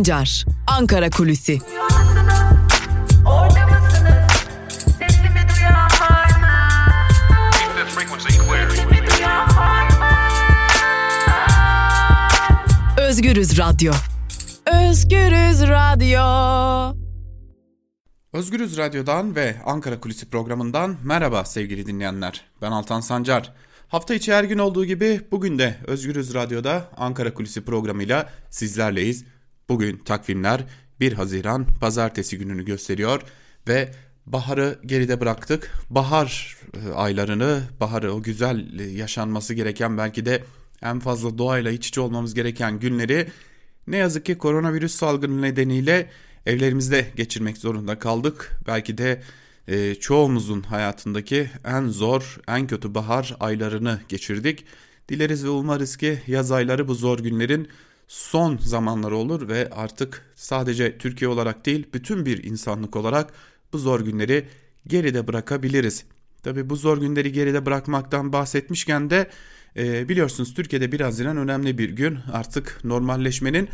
Sancar, Ankara Kulüsi. Özgürüz Radyo. Özgürüz Radyo. Özgürüz Radyo'dan ve Ankara Kulisi programından merhaba sevgili dinleyenler. Ben Altan Sancar. Hafta içi her gün olduğu gibi bugün de Özgürüz Radyo'da Ankara Kulisi programıyla sizlerleyiz. Bugün takvimler 1 Haziran pazartesi gününü gösteriyor ve baharı geride bıraktık. Bahar e, aylarını, baharı o güzel e, yaşanması gereken belki de en fazla doğayla iç içe olmamız gereken günleri ne yazık ki koronavirüs salgını nedeniyle evlerimizde geçirmek zorunda kaldık. Belki de e, çoğumuzun hayatındaki en zor, en kötü bahar aylarını geçirdik. Dileriz ve umarız ki yaz ayları bu zor günlerin son zamanları olur ve artık sadece Türkiye olarak değil bütün bir insanlık olarak bu zor günleri geride bırakabiliriz. Tabi bu zor günleri geride bırakmaktan bahsetmişken de e, biliyorsunuz Türkiye'de 1 Haziran önemli bir gün artık normalleşmenin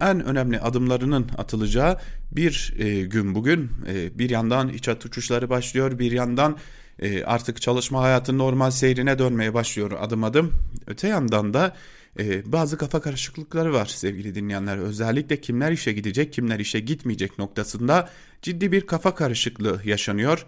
en önemli adımlarının atılacağı bir e, gün bugün. E, bir yandan iç hat uçuşları başlıyor, bir yandan e, artık çalışma hayatı normal seyrine dönmeye başlıyor adım adım. Öte yandan da e, bazı kafa karışıklıkları var sevgili dinleyenler. Özellikle kimler işe gidecek, kimler işe gitmeyecek noktasında ciddi bir kafa karışıklığı yaşanıyor.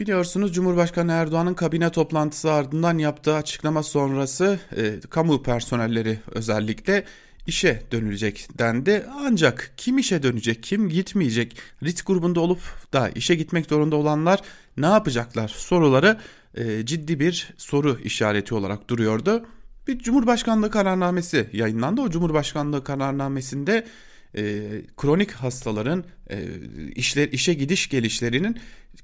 Biliyorsunuz Cumhurbaşkanı Erdoğan'ın kabine toplantısı ardından yaptığı açıklama sonrası e, kamu personelleri özellikle işe dönülecek dendi. Ancak kim işe dönecek, kim gitmeyecek, risk grubunda olup da işe gitmek zorunda olanlar ne yapacaklar soruları e, ciddi bir soru işareti olarak duruyordu. Bir Cumhurbaşkanlığı kararnamesi yayınlandı. O Cumhurbaşkanlığı kararnamesinde e, kronik hastaların e, işler işe gidiş gelişlerinin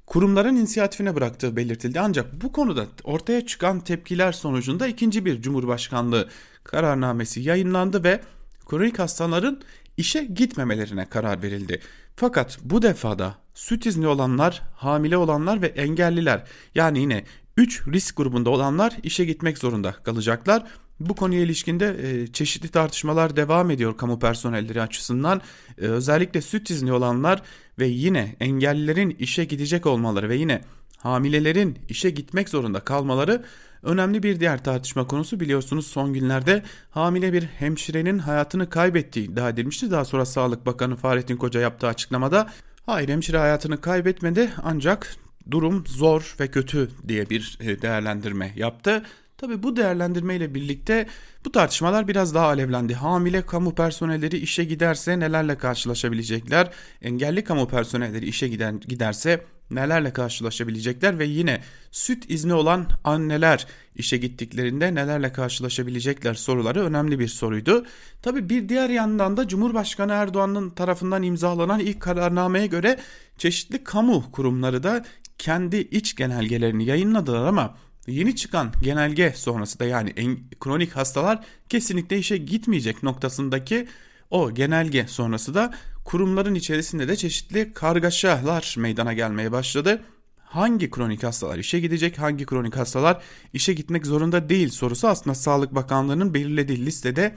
kurumların inisiyatifine bıraktığı belirtildi. Ancak bu konuda ortaya çıkan tepkiler sonucunda ikinci bir Cumhurbaşkanlığı kararnamesi yayınlandı ve kronik hastaların işe gitmemelerine karar verildi. Fakat bu defada süt izni olanlar, hamile olanlar ve engelliler yani yine 3 risk grubunda olanlar işe gitmek zorunda kalacaklar. Bu konuya ilişkinde e, çeşitli tartışmalar devam ediyor kamu personelleri açısından. E, özellikle süt izni olanlar ve yine engellilerin işe gidecek olmaları ve yine hamilelerin işe gitmek zorunda kalmaları önemli bir diğer tartışma konusu biliyorsunuz son günlerde hamile bir hemşirenin hayatını kaybettiği iddia edilmişti. Daha sonra Sağlık Bakanı Fahrettin Koca yaptığı açıklamada hayır hemşire hayatını kaybetmedi ancak durum zor ve kötü diye bir e, değerlendirme yaptı. Tabi bu değerlendirme ile birlikte bu tartışmalar biraz daha alevlendi. Hamile kamu personelleri işe giderse nelerle karşılaşabilecekler? Engelli kamu personelleri işe giden, giderse nelerle karşılaşabilecekler ve yine süt izni olan anneler işe gittiklerinde nelerle karşılaşabilecekler soruları önemli bir soruydu. Tabi bir diğer yandan da Cumhurbaşkanı Erdoğan'ın tarafından imzalanan ilk kararnameye göre çeşitli kamu kurumları da kendi iç genelgelerini yayınladılar ama Yeni çıkan genelge sonrası da yani en, kronik hastalar kesinlikle işe gitmeyecek noktasındaki o genelge sonrası da kurumların içerisinde de çeşitli kargaşalar meydana gelmeye başladı. Hangi kronik hastalar işe gidecek, hangi kronik hastalar işe gitmek zorunda değil sorusu aslında Sağlık Bakanlığı'nın belirlediği listede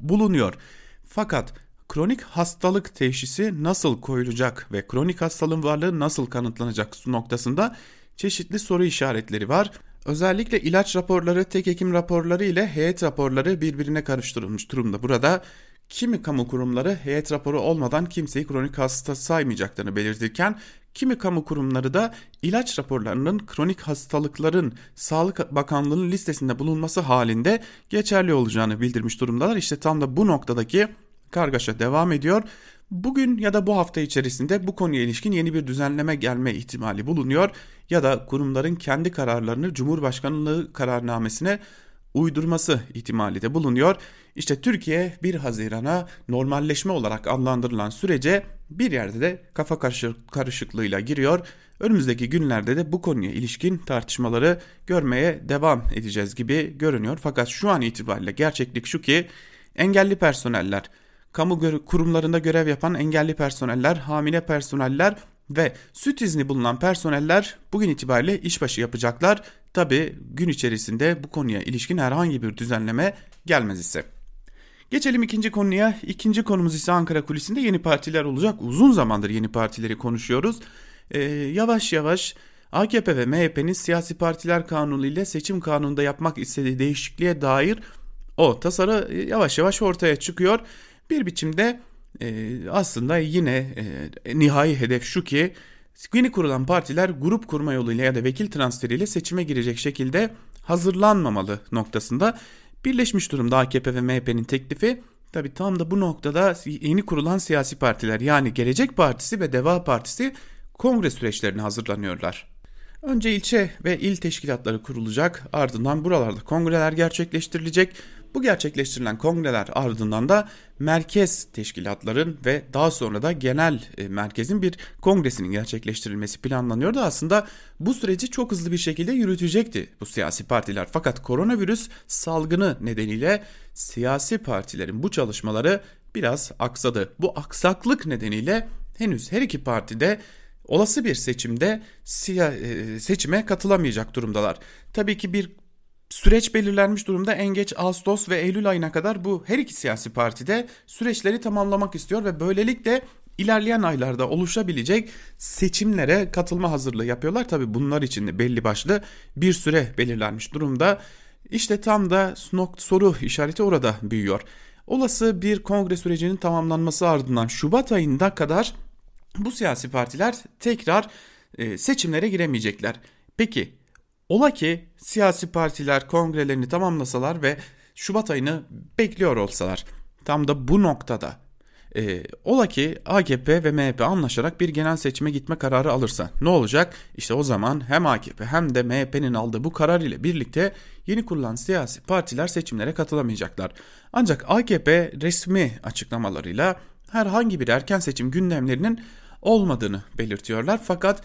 bulunuyor. Fakat kronik hastalık teşhisi nasıl koyulacak ve kronik hastalığın varlığı nasıl kanıtlanacak noktasında çeşitli soru işaretleri var. Özellikle ilaç raporları, tek hekim raporları ile heyet raporları birbirine karıştırılmış durumda. Burada kimi kamu kurumları heyet raporu olmadan kimseyi kronik hasta saymayacaklarını belirtirken kimi kamu kurumları da ilaç raporlarının kronik hastalıkların Sağlık Bakanlığı'nın listesinde bulunması halinde geçerli olacağını bildirmiş durumdalar. İşte tam da bu noktadaki kargaşa devam ediyor. Bugün ya da bu hafta içerisinde bu konuya ilişkin yeni bir düzenleme gelme ihtimali bulunuyor ya da kurumların kendi kararlarını Cumhurbaşkanlığı kararnamesine uydurması ihtimali de bulunuyor. İşte Türkiye 1 Haziran'a normalleşme olarak adlandırılan sürece bir yerde de kafa karışıklığıyla giriyor. Önümüzdeki günlerde de bu konuya ilişkin tartışmaları görmeye devam edeceğiz gibi görünüyor. Fakat şu an itibariyle gerçeklik şu ki engelli personeller kamu kurumlarında görev yapan engelli personeller, hamile personeller ve süt izni bulunan personeller bugün itibariyle işbaşı yapacaklar. Tabi gün içerisinde bu konuya ilişkin herhangi bir düzenleme gelmez ise. Geçelim ikinci konuya. İkinci konumuz ise Ankara kulisinde yeni partiler olacak. Uzun zamandır yeni partileri konuşuyoruz. Ee, yavaş yavaş AKP ve MHP'nin siyasi partiler kanunu ile seçim kanununda yapmak istediği değişikliğe dair o tasarı yavaş yavaş ortaya çıkıyor. Bir biçimde e, aslında yine e, nihai hedef şu ki yeni kurulan partiler grup kurma yoluyla ya da vekil transferiyle seçime girecek şekilde hazırlanmamalı noktasında birleşmiş durumda AKP ve MHP'nin teklifi. Tabi tam da bu noktada yeni kurulan siyasi partiler yani Gelecek Partisi ve Deva Partisi kongre süreçlerine hazırlanıyorlar. Önce ilçe ve il teşkilatları kurulacak ardından buralarda kongreler gerçekleştirilecek. Bu gerçekleştirilen kongreler ardından da merkez teşkilatların ve daha sonra da genel e, merkezin bir kongresinin gerçekleştirilmesi planlanıyordu. Aslında bu süreci çok hızlı bir şekilde yürütecekti bu siyasi partiler. Fakat koronavirüs salgını nedeniyle siyasi partilerin bu çalışmaları biraz aksadı. Bu aksaklık nedeniyle henüz her iki partide olası bir seçimde e, seçime katılamayacak durumdalar. Tabii ki bir Süreç belirlenmiş durumda en geç Ağustos ve Eylül ayına kadar bu her iki siyasi partide süreçleri tamamlamak istiyor ve böylelikle ilerleyen aylarda oluşabilecek seçimlere katılma hazırlığı yapıyorlar. Tabi bunlar için de belli başlı bir süre belirlenmiş durumda. İşte tam da soru işareti orada büyüyor. Olası bir kongre sürecinin tamamlanması ardından Şubat ayında kadar bu siyasi partiler tekrar e, seçimlere giremeyecekler. Peki Ola ki siyasi partiler kongrelerini tamamlasalar ve Şubat ayını bekliyor olsalar. Tam da bu noktada e, ola ki AKP ve MHP anlaşarak bir genel seçime gitme kararı alırsa ne olacak? İşte o zaman hem AKP hem de MHP'nin aldığı bu karar ile birlikte yeni kurulan siyasi partiler seçimlere katılamayacaklar. Ancak AKP resmi açıklamalarıyla herhangi bir erken seçim gündemlerinin olmadığını belirtiyorlar. Fakat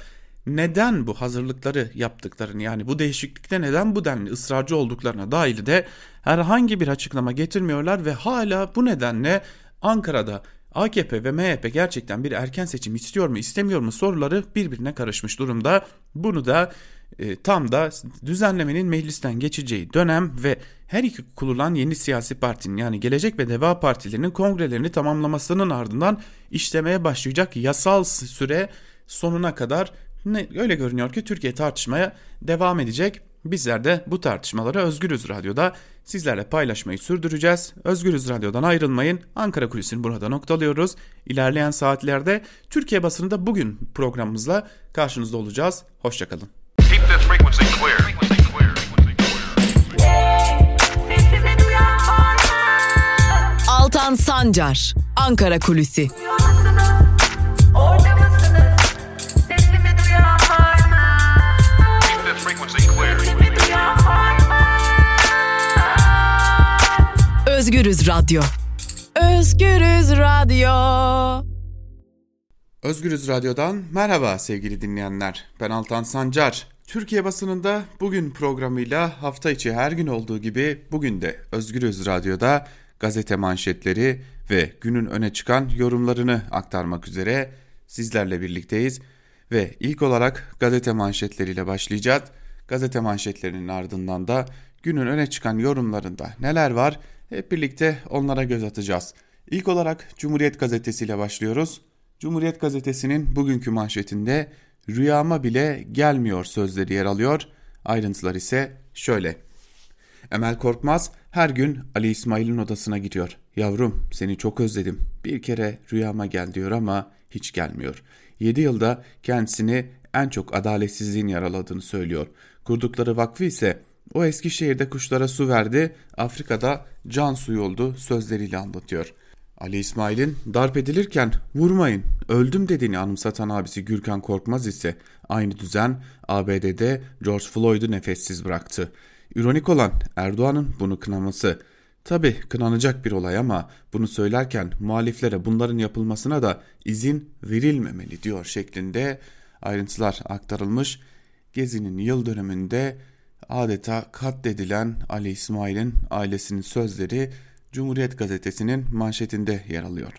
neden bu hazırlıkları yaptıklarını yani bu değişiklikte neden bu denli ısrarcı olduklarına dair de herhangi bir açıklama getirmiyorlar ve hala bu nedenle Ankara'da AKP ve MHP gerçekten bir erken seçim istiyor mu istemiyor mu soruları birbirine karışmış durumda. Bunu da e, tam da düzenlemenin meclisten geçeceği dönem ve her iki kurulan yeni siyasi partinin yani Gelecek ve Deva partilerinin kongrelerini tamamlamasının ardından işlemeye başlayacak yasal süre sonuna kadar ne, öyle görünüyor ki Türkiye tartışmaya devam edecek. Bizler de bu tartışmaları Özgürüz Radyo'da sizlerle paylaşmayı sürdüreceğiz. Özgürüz Radyo'dan ayrılmayın. Ankara Kulisi'ni burada noktalıyoruz. İlerleyen saatlerde Türkiye basınında bugün programımızla karşınızda olacağız. Hoşçakalın. Altan Sancar, Ankara Kulüsi. Özgürüz Radyo. Özgürüz Radyo. Özgürüz Radyo'dan merhaba sevgili dinleyenler. Ben Altan Sancar. Türkiye basınında bugün programıyla hafta içi her gün olduğu gibi bugün de Özgürüz Radyo'da gazete manşetleri ve günün öne çıkan yorumlarını aktarmak üzere sizlerle birlikteyiz. Ve ilk olarak gazete manşetleriyle başlayacağız. Gazete manşetlerinin ardından da günün öne çıkan yorumlarında neler var hep birlikte onlara göz atacağız. İlk olarak Cumhuriyet Gazetesi ile başlıyoruz. Cumhuriyet Gazetesi'nin bugünkü manşetinde rüyama bile gelmiyor sözleri yer alıyor. Ayrıntılar ise şöyle. Emel Korkmaz her gün Ali İsmail'in odasına gidiyor. Yavrum seni çok özledim. Bir kere rüyama gel diyor ama hiç gelmiyor. 7 yılda kendisini en çok adaletsizliğin yaraladığını söylüyor. Kurdukları vakfı ise o Eskişehir'de kuşlara su verdi, Afrika'da can suyu oldu sözleriyle anlatıyor. Ali İsmail'in darp edilirken vurmayın öldüm dediğini anımsatan abisi Gürkan Korkmaz ise aynı düzen ABD'de George Floyd'u nefessiz bıraktı. İronik olan Erdoğan'ın bunu kınaması. Tabi kınanacak bir olay ama bunu söylerken muhaliflere bunların yapılmasına da izin verilmemeli diyor şeklinde ayrıntılar aktarılmış. Gezi'nin yıl dönümünde adeta katledilen Ali İsmail'in ailesinin sözleri Cumhuriyet Gazetesi'nin manşetinde yer alıyor.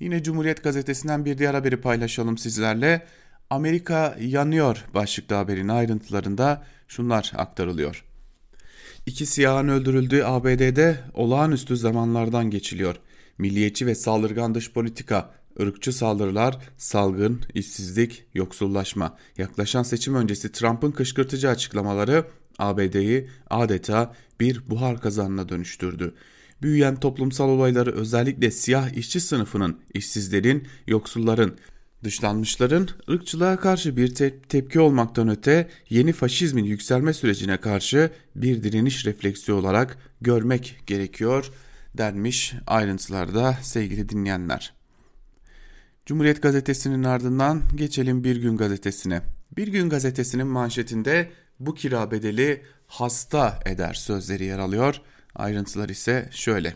Yine Cumhuriyet Gazetesi'nden bir diğer haberi paylaşalım sizlerle. Amerika yanıyor başlıklı haberin ayrıntılarında şunlar aktarılıyor. İki siyahın öldürüldüğü ABD'de olağanüstü zamanlardan geçiliyor. Milliyetçi ve saldırgan dış politika, ırkçı saldırılar, salgın, işsizlik, yoksullaşma. Yaklaşan seçim öncesi Trump'ın kışkırtıcı açıklamaları ABD'yi adeta bir buhar kazanına dönüştürdü. Büyüyen toplumsal olayları özellikle siyah işçi sınıfının, işsizlerin, yoksulların, Dışlanmışların ırkçılığa karşı bir te tepki olmaktan öte yeni faşizmin yükselme sürecine karşı bir direniş refleksi olarak görmek gerekiyor denmiş ayrıntılarda sevgili dinleyenler. Cumhuriyet gazetesinin ardından geçelim Bir Gün gazetesine. Bir Gün gazetesinin manşetinde bu kira bedeli hasta eder sözleri yer alıyor. Ayrıntılar ise şöyle.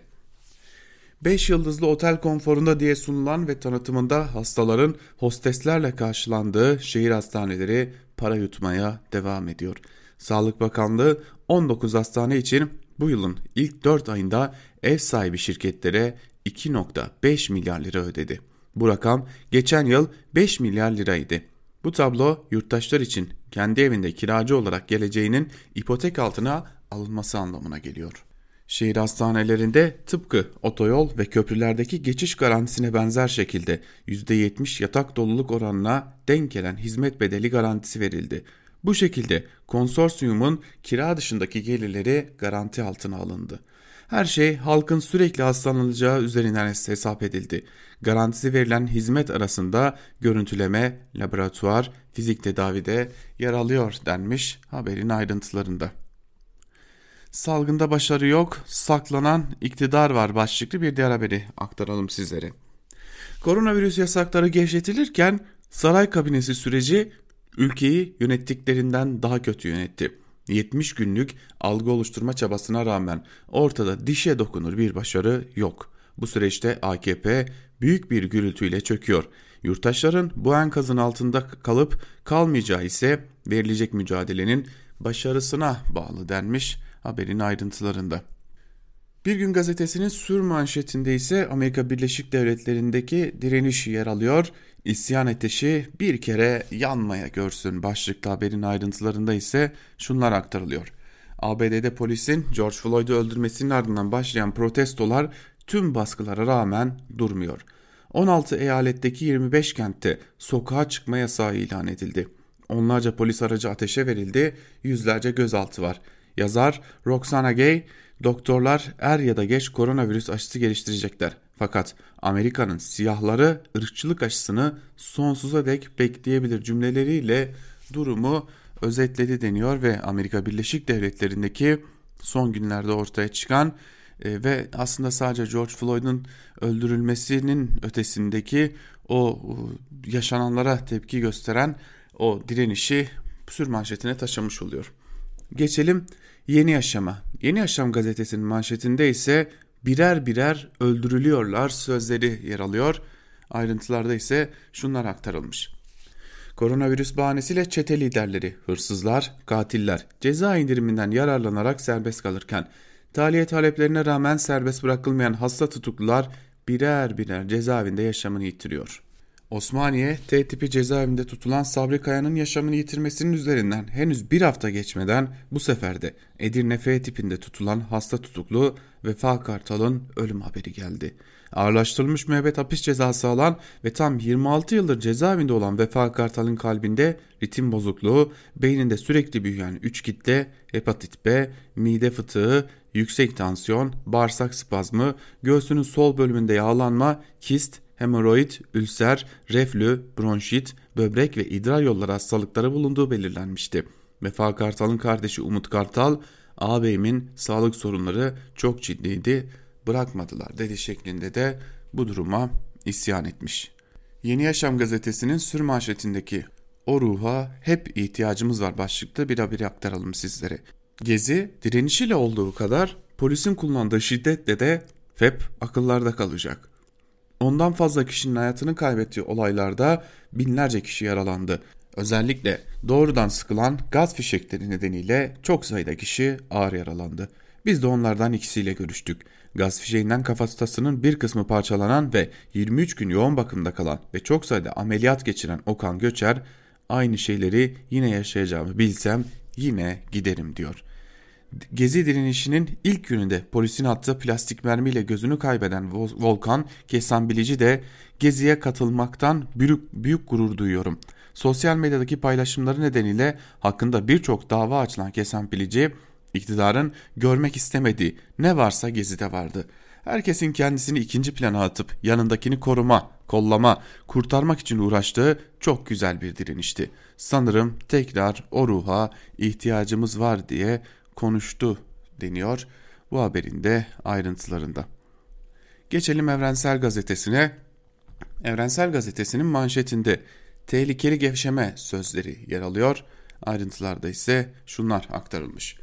5 yıldızlı otel konforunda diye sunulan ve tanıtımında hastaların hosteslerle karşılandığı şehir hastaneleri para yutmaya devam ediyor. Sağlık Bakanlığı 19 hastane için bu yılın ilk 4 ayında ev sahibi şirketlere 2.5 milyar lira ödedi. Bu rakam geçen yıl 5 milyar liraydı. Bu tablo yurttaşlar için kendi evinde kiracı olarak geleceğinin ipotek altına alınması anlamına geliyor. Şehir hastanelerinde tıpkı otoyol ve köprülerdeki geçiş garantisine benzer şekilde %70 yatak doluluk oranına denk gelen hizmet bedeli garantisi verildi. Bu şekilde konsorsiyumun kira dışındaki gelirleri garanti altına alındı. Her şey halkın sürekli hastalanacağı üzerinden hesap edildi. Garantisi verilen hizmet arasında görüntüleme, laboratuvar, fizik tedavide yer alıyor denmiş haberin ayrıntılarında. Salgında başarı yok, saklanan iktidar var başlıklı bir diğer haberi aktaralım sizlere. Koronavirüs yasakları gevşetilirken saray kabinesi süreci ülkeyi yönettiklerinden daha kötü yönetti. 70 günlük algı oluşturma çabasına rağmen ortada dişe dokunur bir başarı yok. Bu süreçte AKP büyük bir gürültüyle çöküyor. Yurttaşların bu enkazın altında kalıp kalmayacağı ise verilecek mücadelenin başarısına bağlı denmiş haberin ayrıntılarında. Bir gün gazetesinin sür manşetinde ise Amerika Birleşik Devletleri'ndeki direniş yer alıyor. İsyan ateşi bir kere yanmaya görsün başlıklı haberin ayrıntılarında ise şunlar aktarılıyor. ABD'de polisin George Floyd'u öldürmesinin ardından başlayan protestolar tüm baskılara rağmen durmuyor. 16 eyaletteki 25 kentte sokağa çıkma yasağı ilan edildi. Onlarca polis aracı ateşe verildi, yüzlerce gözaltı var. Yazar Roxana Gay, doktorlar er ya da geç koronavirüs aşısı geliştirecekler. Fakat Amerika'nın siyahları ırkçılık aşısını sonsuza dek bekleyebilir cümleleriyle durumu özetledi deniyor ve Amerika Birleşik Devletleri'ndeki son günlerde ortaya çıkan e, ve aslında sadece George Floyd'un öldürülmesinin ötesindeki o yaşananlara tepki gösteren o direnişi sür manşetine taşımış oluyor. Geçelim Yeni Yaşam'a. Yeni Yaşam gazetesinin manşetinde ise birer birer öldürülüyorlar sözleri yer alıyor. Ayrıntılarda ise şunlar aktarılmış. Koronavirüs bahanesiyle çete liderleri, hırsızlar, katiller ceza indiriminden yararlanarak serbest kalırken tahliye taleplerine rağmen serbest bırakılmayan hasta tutuklular birer birer cezaevinde yaşamını yitiriyor. Osmaniye, T tipi cezaevinde tutulan Sabri Kaya'nın yaşamını yitirmesinin üzerinden henüz bir hafta geçmeden bu sefer de Edirne F tipinde tutulan hasta tutuklu Vefa Kartal'ın ölüm haberi geldi. Ağırlaştırılmış müebbet hapis cezası alan ve tam 26 yıldır cezaevinde olan Vefa Kartal'ın kalbinde ritim bozukluğu, beyninde sürekli büyüyen 3 kitle, hepatit B, mide fıtığı, yüksek tansiyon, bağırsak spazmı, göğsünün sol bölümünde yağlanma, kist, hemoroid, ülser, reflü, bronşit, böbrek ve idrar yolları hastalıkları bulunduğu belirlenmişti. Vefa Kartal'ın kardeşi Umut Kartal, ağabeyimin sağlık sorunları çok ciddiydi, bırakmadılar dedi şeklinde de bu duruma isyan etmiş. Yeni Yaşam gazetesinin sür manşetindeki o ruha hep ihtiyacımız var başlıklı bir haberi aktaralım sizlere. Gezi direnişiyle olduğu kadar polisin kullandığı şiddetle de hep akıllarda kalacak. Ondan fazla kişinin hayatını kaybettiği olaylarda binlerce kişi yaralandı. Özellikle doğrudan sıkılan gaz fişekleri nedeniyle çok sayıda kişi ağır yaralandı. Biz de onlardan ikisiyle görüştük. Gaz fişeğinden kafatasının bir kısmı parçalanan ve 23 gün yoğun bakımda kalan ve çok sayıda ameliyat geçiren Okan Göçer aynı şeyleri yine yaşayacağımı bilsem yine giderim diyor. Gezi direnişinin ilk gününde polisin attığı plastik mermiyle gözünü kaybeden Volkan Kesambilici de Gezi'ye katılmaktan büyük, büyük gurur duyuyorum. Sosyal medyadaki paylaşımları nedeniyle hakkında birçok dava açılan Kesambilici iktidarın görmek istemediği ne varsa Gezi'de vardı. Herkesin kendisini ikinci plana atıp yanındakini koruma, kollama, kurtarmak için uğraştığı çok güzel bir direnişti. Sanırım tekrar o ruha ihtiyacımız var diye konuştu deniyor bu haberin de ayrıntılarında. Geçelim Evrensel Gazetesi'ne. Evrensel Gazetesi'nin manşetinde tehlikeli gevşeme sözleri yer alıyor. Ayrıntılarda ise şunlar aktarılmış.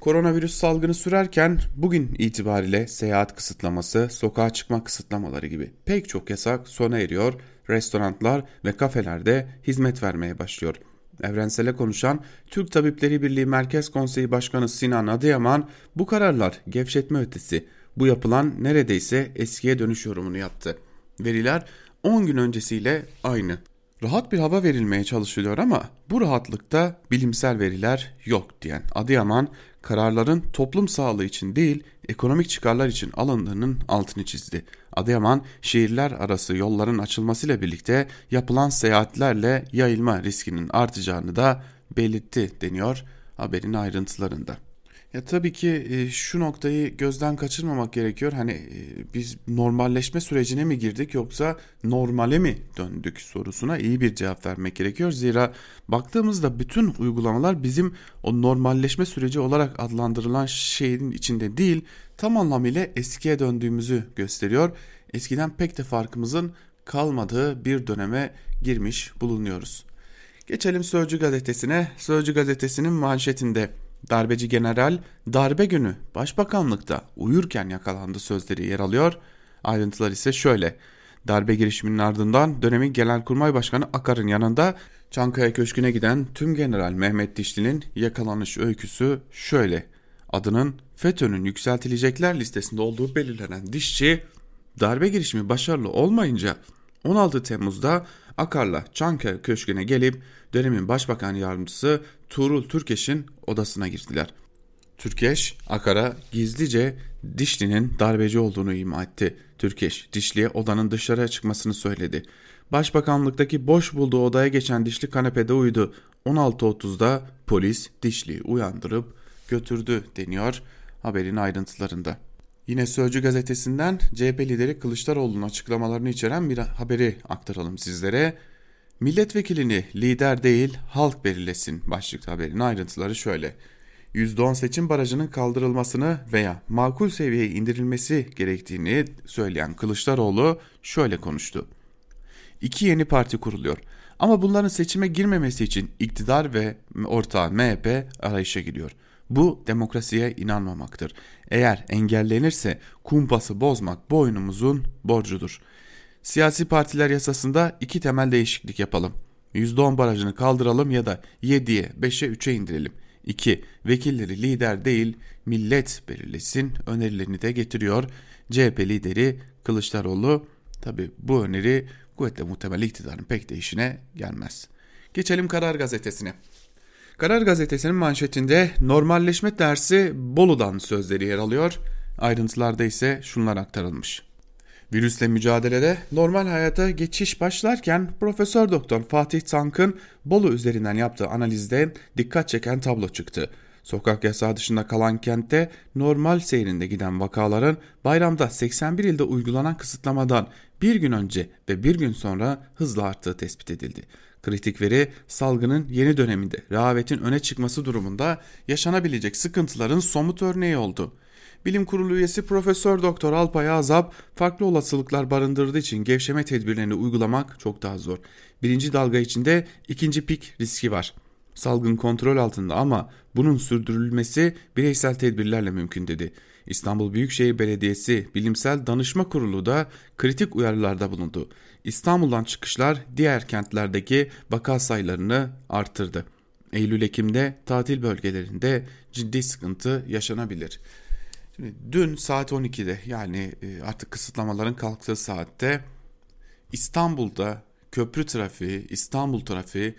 Koronavirüs salgını sürerken bugün itibariyle seyahat kısıtlaması, sokağa çıkma kısıtlamaları gibi pek çok yasak sona eriyor. Restoranlar ve kafelerde hizmet vermeye başlıyor. Evrensele konuşan Türk Tabipleri Birliği Merkez Konseyi Başkanı Sinan Adıyaman bu kararlar gevşetme ötesi. Bu yapılan neredeyse eskiye dönüş yorumunu yaptı. Veriler 10 gün öncesiyle aynı. Rahat bir hava verilmeye çalışılıyor ama bu rahatlıkta bilimsel veriler yok diyen Adıyaman kararların toplum sağlığı için değil ekonomik çıkarlar için alındığının altını çizdi. Adıyaman şehirler arası yolların açılmasıyla birlikte yapılan seyahatlerle yayılma riskinin artacağını da belirtti deniyor haberin ayrıntılarında. Ya tabii ki e, şu noktayı gözden kaçırmamak gerekiyor. Hani e, biz normalleşme sürecine mi girdik yoksa normale mi döndük sorusuna iyi bir cevap vermek gerekiyor. Zira baktığımızda bütün uygulamalar bizim o normalleşme süreci olarak adlandırılan şeyin içinde değil, tam anlamıyla eskiye döndüğümüzü gösteriyor. Eskiden pek de farkımızın kalmadığı bir döneme girmiş bulunuyoruz. Geçelim Sözcü gazetesine. Sözcü gazetesinin manşetinde Darbeci general darbe günü başbakanlıkta uyurken yakalandı sözleri yer alıyor. Ayrıntılar ise şöyle. Darbe girişiminin ardından dönemin Genelkurmay Başkanı Akar'ın yanında Çankaya Köşkü'ne giden tüm general Mehmet Dişli'nin yakalanış öyküsü şöyle. Adının FETÖ'nün yükseltilecekler listesinde olduğu belirlenen dişçi darbe girişimi başarılı olmayınca 16 Temmuz'da Akar'la Çankaya Köşkü'ne gelip dönemin başbakan yardımcısı Tuğrul Türkeş'in odasına girdiler. Türkeş, Akar'a gizlice Dişli'nin darbeci olduğunu ima etti. Türkeş, Dişli'ye odanın dışarıya çıkmasını söyledi. Başbakanlıktaki boş bulduğu odaya geçen Dişli kanepede uyudu. 16.30'da polis Dişli'yi uyandırıp götürdü deniyor haberin ayrıntılarında. Yine Sözcü gazetesinden CHP lideri Kılıçdaroğlu'nun açıklamalarını içeren bir haberi aktaralım sizlere. Milletvekilini lider değil halk belirlesin başlıklı haberin ayrıntıları şöyle. %10 seçim barajının kaldırılmasını veya makul seviyeye indirilmesi gerektiğini söyleyen Kılıçdaroğlu şöyle konuştu. İki yeni parti kuruluyor ama bunların seçime girmemesi için iktidar ve ortağı MHP arayışa giriyor. Bu demokrasiye inanmamaktır. Eğer engellenirse kumpası bozmak boynumuzun borcudur. Siyasi partiler yasasında iki temel değişiklik yapalım. %10 barajını kaldıralım ya da 7'ye 5'e 3'e indirelim. 2. Vekilleri lider değil millet belirlesin önerilerini de getiriyor. CHP lideri Kılıçdaroğlu tabi bu öneri kuvvetle muhtemel iktidarın pek de işine gelmez. Geçelim Karar Gazetesi'ne. Karar Gazetesi'nin manşetinde normalleşme dersi Bolu'dan sözleri yer alıyor. Ayrıntılarda ise şunlar aktarılmış. Virüsle mücadelede normal hayata geçiş başlarken Profesör Doktor Fatih Tank'ın Bolu üzerinden yaptığı analizde dikkat çeken tablo çıktı. Sokak yasağı dışında kalan kentte normal seyrinde giden vakaların bayramda 81 ilde uygulanan kısıtlamadan bir gün önce ve bir gün sonra hızla arttığı tespit edildi. Kritik veri salgının yeni döneminde rehavetin öne çıkması durumunda yaşanabilecek sıkıntıların somut örneği oldu. Bilim Kurulu üyesi Profesör Doktor Alpay Azap farklı olasılıklar barındırdığı için gevşeme tedbirlerini uygulamak çok daha zor. Birinci dalga içinde ikinci pik riski var. Salgın kontrol altında ama bunun sürdürülmesi bireysel tedbirlerle mümkün dedi. İstanbul Büyükşehir Belediyesi Bilimsel Danışma Kurulu da kritik uyarılarda bulundu. İstanbul'dan çıkışlar diğer kentlerdeki vaka sayılarını arttırdı. Eylül-Ekim'de tatil bölgelerinde ciddi sıkıntı yaşanabilir. Şimdi dün saat 12'de yani e, artık kısıtlamaların kalktığı saatte İstanbul'da köprü trafiği, İstanbul trafiği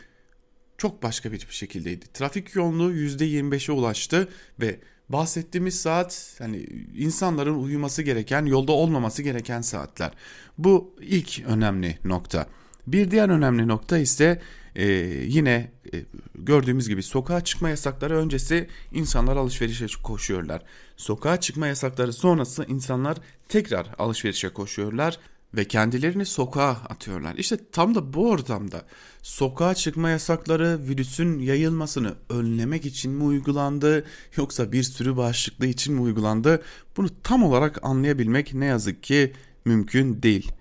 çok başka bir şekildeydi. Trafik yoğunluğu %25'e ulaştı ve bahsettiğimiz saat yani insanların uyuması gereken, yolda olmaması gereken saatler. Bu ilk önemli nokta. Bir diğer önemli nokta ise e, yine e, gördüğümüz gibi sokağa çıkma yasakları öncesi insanlar alışverişe koşuyorlar. Sokağa çıkma yasakları sonrası insanlar tekrar alışverişe koşuyorlar ve kendilerini sokağa atıyorlar. İşte tam da bu ortamda sokağa çıkma yasakları virüsün yayılmasını önlemek için mi uygulandı yoksa bir sürü bağışıklığı için mi uygulandı? Bunu tam olarak anlayabilmek ne yazık ki mümkün değil.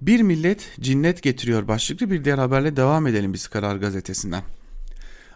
Bir millet cinnet getiriyor başlıklı bir diğer haberle devam edelim biz Karar Gazetesi'nden.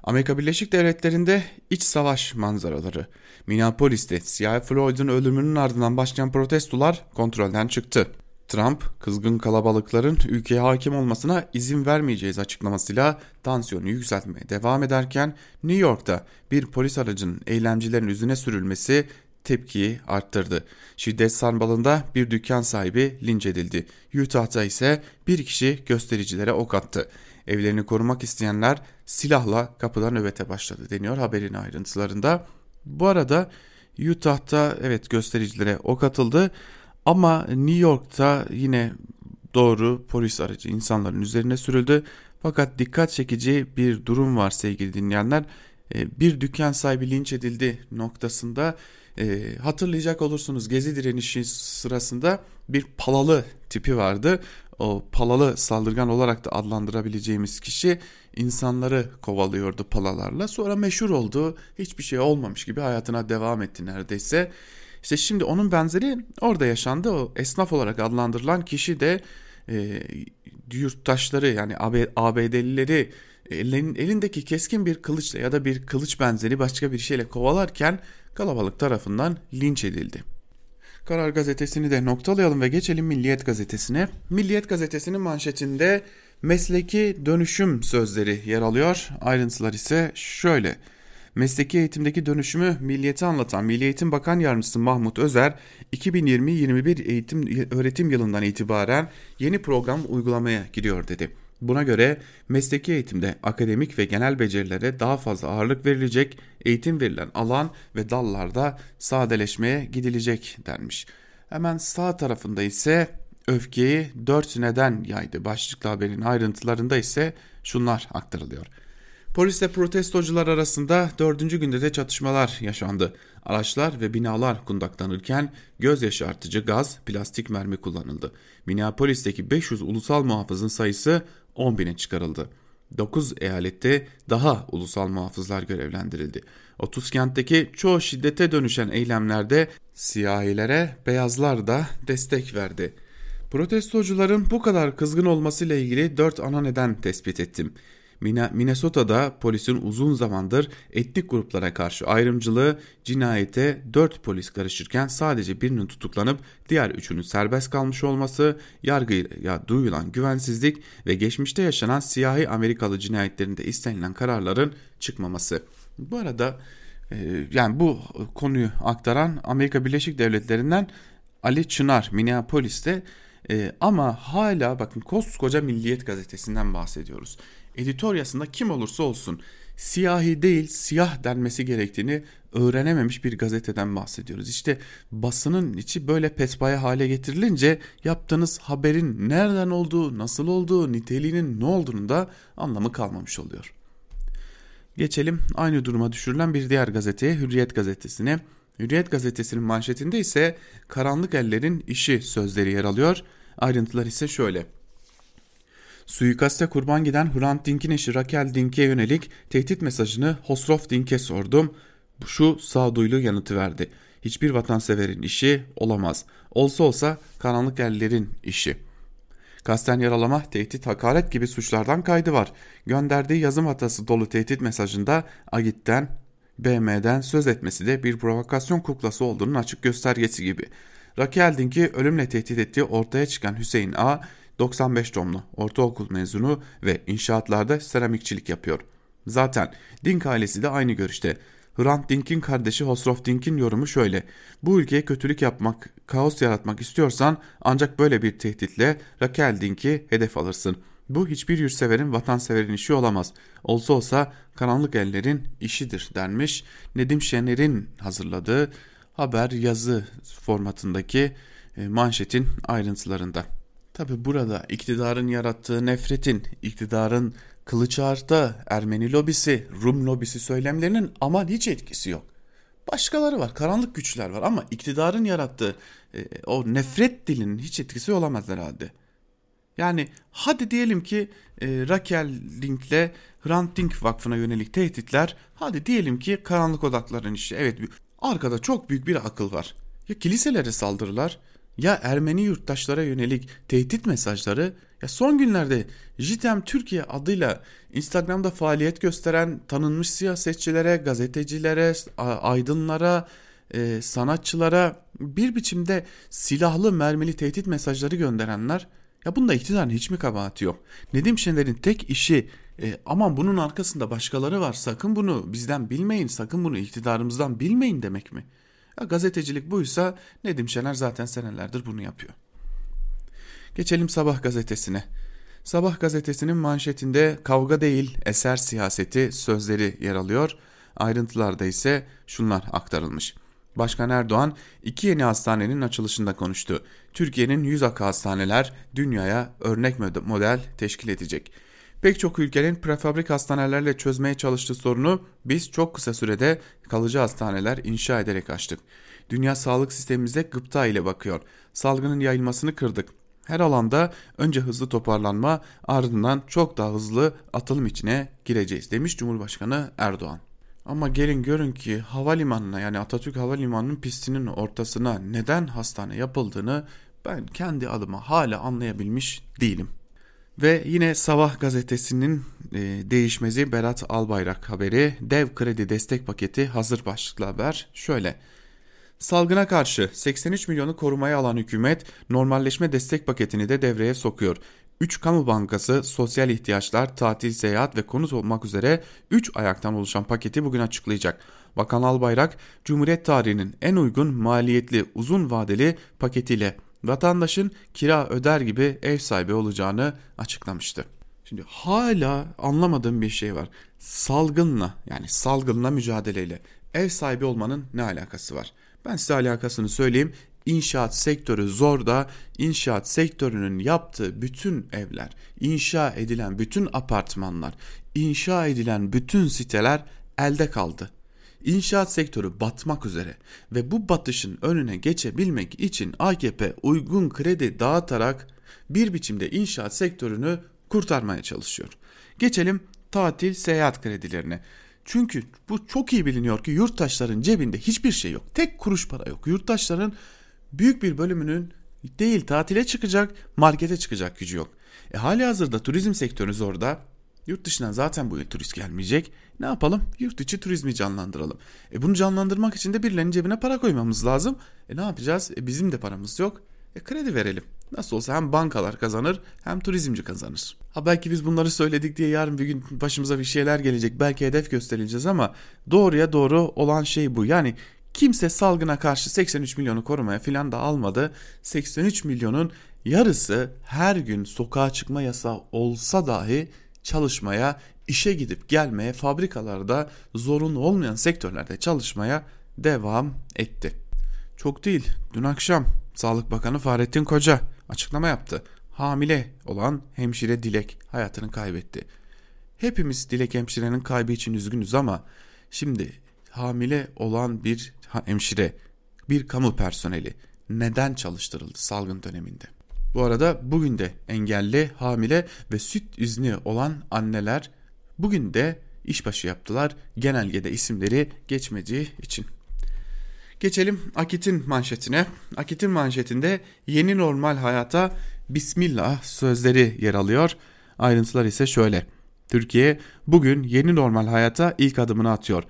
Amerika Birleşik Devletleri'nde iç savaş manzaraları. Minneapolis'te siyah Floyd'un ölümünün ardından başlayan protestolar kontrolden çıktı. Trump, kızgın kalabalıkların ülkeye hakim olmasına izin vermeyeceğiz açıklamasıyla tansiyonu yükseltmeye devam ederken New York'ta bir polis aracının eylemcilerin yüzüne sürülmesi tepkiyi arttırdı. Şiddet sarmalında bir dükkan sahibi linç edildi. Utah'ta ise bir kişi göstericilere ok attı. Evlerini korumak isteyenler silahla kapıdan nöbete başladı deniyor haberin ayrıntılarında. Bu arada Utah'ta evet göstericilere ok atıldı ama New York'ta yine doğru polis aracı insanların üzerine sürüldü. Fakat dikkat çekici bir durum var sevgili dinleyenler. Ee, bir dükkan sahibi linç edildi noktasında e, hatırlayacak olursunuz gezi direnişi sırasında bir palalı tipi vardı. O palalı saldırgan olarak da adlandırabileceğimiz kişi insanları kovalıyordu palalarla. Sonra meşhur oldu. Hiçbir şey olmamış gibi hayatına devam etti neredeyse. İşte şimdi onun benzeri orada yaşandı. O esnaf olarak adlandırılan kişi de e, yurttaşları yani ABD'lileri elin, elindeki keskin bir kılıçla ya da bir kılıç benzeri başka bir şeyle kovalarken kalabalık tarafından linç edildi. Karar gazetesini de noktalayalım ve geçelim Milliyet gazetesine. Milliyet gazetesinin manşetinde mesleki dönüşüm sözleri yer alıyor. Ayrıntılar ise şöyle. Mesleki eğitimdeki dönüşümü milliyeti anlatan Milli Eğitim Bakan Yardımcısı Mahmut Özer, 2020-21 eğitim öğretim yılından itibaren yeni program uygulamaya giriyor dedi. Buna göre mesleki eğitimde akademik ve genel becerilere daha fazla ağırlık verilecek, eğitim verilen alan ve dallarda sadeleşmeye gidilecek denmiş. Hemen sağ tarafında ise öfkeyi dört neden yaydı. Başlıklı haberin ayrıntılarında ise şunlar aktarılıyor. Polisle protestocular arasında dördüncü günde de çatışmalar yaşandı. Araçlar ve binalar kundaklanırken göz yaşartıcı gaz, plastik mermi kullanıldı. Minneapolis'teki 500 ulusal muhafızın sayısı 10 bine çıkarıldı. 9 eyalette daha ulusal muhafızlar görevlendirildi. 30 kentteki çoğu şiddete dönüşen eylemlerde siyahilere beyazlar da destek verdi. Protestocuların bu kadar kızgın olmasıyla ilgili 4 ana neden tespit ettim. Minnesota'da polisin uzun zamandır etnik gruplara karşı ayrımcılığı cinayete 4 polis karışırken sadece birinin tutuklanıp diğer üçünün serbest kalmış olması, yargıya duyulan güvensizlik ve geçmişte yaşanan siyahi Amerikalı cinayetlerinde istenilen kararların çıkmaması. Bu arada e, yani bu konuyu aktaran Amerika Birleşik Devletleri'nden Ali Çınar Minneapolis'te e, ama hala bakın koskoca Milliyet gazetesinden bahsediyoruz editoryasında kim olursa olsun siyahi değil siyah denmesi gerektiğini öğrenememiş bir gazeteden bahsediyoruz. İşte basının içi böyle pespaya hale getirilince yaptığınız haberin nereden olduğu, nasıl olduğu, niteliğinin ne olduğunu da anlamı kalmamış oluyor. Geçelim aynı duruma düşürülen bir diğer gazeteye Hürriyet gazetesine. Hürriyet gazetesinin manşetinde ise karanlık ellerin işi sözleri yer alıyor. Ayrıntılar ise şöyle. Suikaste kurban giden Hrant Dink'in eşi Raquel Dink'e yönelik tehdit mesajını Hosrof Dink'e sordum. Şu sağduyulu yanıtı verdi. Hiçbir vatanseverin işi olamaz. Olsa olsa karanlık ellerin işi. Kasten yaralama, tehdit, hakaret gibi suçlardan kaydı var. Gönderdiği yazım hatası dolu tehdit mesajında Agit'ten, BM'den söz etmesi de bir provokasyon kuklası olduğunun açık göstergesi gibi. Raquel Dink'i ölümle tehdit ettiği ortaya çıkan Hüseyin A 95 doğumlu, ortaokul mezunu ve inşaatlarda seramikçilik yapıyor. Zaten Dink ailesi de aynı görüşte. Hrant Dink'in kardeşi Hosrof Dink'in yorumu şöyle. Bu ülkeye kötülük yapmak, kaos yaratmak istiyorsan ancak böyle bir tehditle Raquel Dink'i hedef alırsın. Bu hiçbir yurtseverin, vatanseverin işi olamaz. Olsa olsa karanlık ellerin işidir denmiş. Nedim Şener'in hazırladığı haber yazı formatındaki e, manşetin ayrıntılarında. Tabi burada iktidarın yarattığı nefretin, iktidarın kılıç ağırda Ermeni lobisi, Rum lobisi söylemlerinin aman hiç etkisi yok. Başkaları var, karanlık güçler var ama iktidarın yarattığı e, o nefret dilinin hiç etkisi olamaz herhalde. Yani hadi diyelim ki e, Raquel Link'le Hrant Dink Vakfı'na yönelik tehditler hadi diyelim ki karanlık odakların işi. Evet arkada çok büyük bir akıl var. Ya kiliselere saldırılar ya Ermeni yurttaşlara yönelik tehdit mesajları ya son günlerde JITEM Türkiye adıyla Instagram'da faaliyet gösteren tanınmış siyasetçilere, gazetecilere, aydınlara, e, sanatçılara bir biçimde silahlı mermili tehdit mesajları gönderenler ya bunda iktidarın hiç mi kabahati yok? Nedim Şener'in tek işi e, aman bunun arkasında başkaları var sakın bunu bizden bilmeyin sakın bunu iktidarımızdan bilmeyin demek mi? Ya gazetecilik buysa Nedim Şener zaten senelerdir bunu yapıyor. Geçelim Sabah gazetesine. Sabah gazetesinin manşetinde kavga değil eser siyaseti sözleri yer alıyor. Ayrıntılarda ise şunlar aktarılmış. Başkan Erdoğan iki yeni hastanenin açılışında konuştu. Türkiye'nin 100 akı hastaneler dünyaya örnek model teşkil edecek. Pek çok ülkenin prefabrik hastanelerle çözmeye çalıştığı sorunu biz çok kısa sürede kalıcı hastaneler inşa ederek açtık. Dünya sağlık sistemimize gıpta ile bakıyor. Salgının yayılmasını kırdık. Her alanda önce hızlı toparlanma ardından çok daha hızlı atılım içine gireceğiz demiş Cumhurbaşkanı Erdoğan. Ama gelin görün ki havalimanına yani Atatürk Havalimanı'nın pistinin ortasına neden hastane yapıldığını ben kendi adıma hala anlayabilmiş değilim. Ve yine Sabah gazetesinin e, değişmezi Berat Albayrak haberi dev kredi destek paketi hazır başlıklı haber şöyle. Salgına karşı 83 milyonu korumaya alan hükümet normalleşme destek paketini de devreye sokuyor. 3 kamu bankası, sosyal ihtiyaçlar, tatil, seyahat ve konut olmak üzere 3 ayaktan oluşan paketi bugün açıklayacak. Bakan Albayrak, Cumhuriyet tarihinin en uygun maliyetli uzun vadeli paketiyle vatandaşın kira öder gibi ev sahibi olacağını açıklamıştı. Şimdi hala anlamadığım bir şey var. Salgınla yani salgınla mücadeleyle ev sahibi olmanın ne alakası var? Ben size alakasını söyleyeyim. İnşaat sektörü zor da inşaat sektörünün yaptığı bütün evler, inşa edilen bütün apartmanlar, inşa edilen bütün siteler elde kaldı. İnşaat sektörü batmak üzere ve bu batışın önüne geçebilmek için AKP uygun kredi dağıtarak bir biçimde inşaat sektörünü kurtarmaya çalışıyor. Geçelim tatil seyahat kredilerine. Çünkü bu çok iyi biliniyor ki yurttaşların cebinde hiçbir şey yok. Tek kuruş para yok. Yurttaşların büyük bir bölümünün değil tatile çıkacak, markete çıkacak gücü yok. E hali hazırda turizm sektörü zorda. Yurt dışından zaten bu yıl turist gelmeyecek. Ne yapalım? Yurt içi turizmi canlandıralım. E bunu canlandırmak için de birilerinin cebine para koymamız lazım. E ne yapacağız? E bizim de paramız yok. E kredi verelim. Nasıl olsa hem bankalar kazanır hem turizmci kazanır. Ha belki biz bunları söyledik diye yarın bir gün başımıza bir şeyler gelecek. Belki hedef gösterileceğiz ama doğruya doğru olan şey bu. Yani kimse salgına karşı 83 milyonu korumaya filan da almadı. 83 milyonun yarısı her gün sokağa çıkma yasağı olsa dahi çalışmaya, işe gidip gelmeye, fabrikalarda zorunlu olmayan sektörlerde çalışmaya devam etti. Çok değil, dün akşam Sağlık Bakanı Fahrettin Koca açıklama yaptı. Hamile olan hemşire Dilek hayatını kaybetti. Hepimiz Dilek hemşirenin kaybı için üzgünüz ama şimdi hamile olan bir hemşire, bir kamu personeli neden çalıştırıldı salgın döneminde? Bu arada bugün de engelli, hamile ve süt izni olan anneler bugün de işbaşı yaptılar genelgede isimleri geçmediği için. Geçelim Akit'in manşetine. Akit'in manşetinde yeni normal hayata Bismillah sözleri yer alıyor. Ayrıntılar ise şöyle. Türkiye bugün yeni normal hayata ilk adımını atıyor.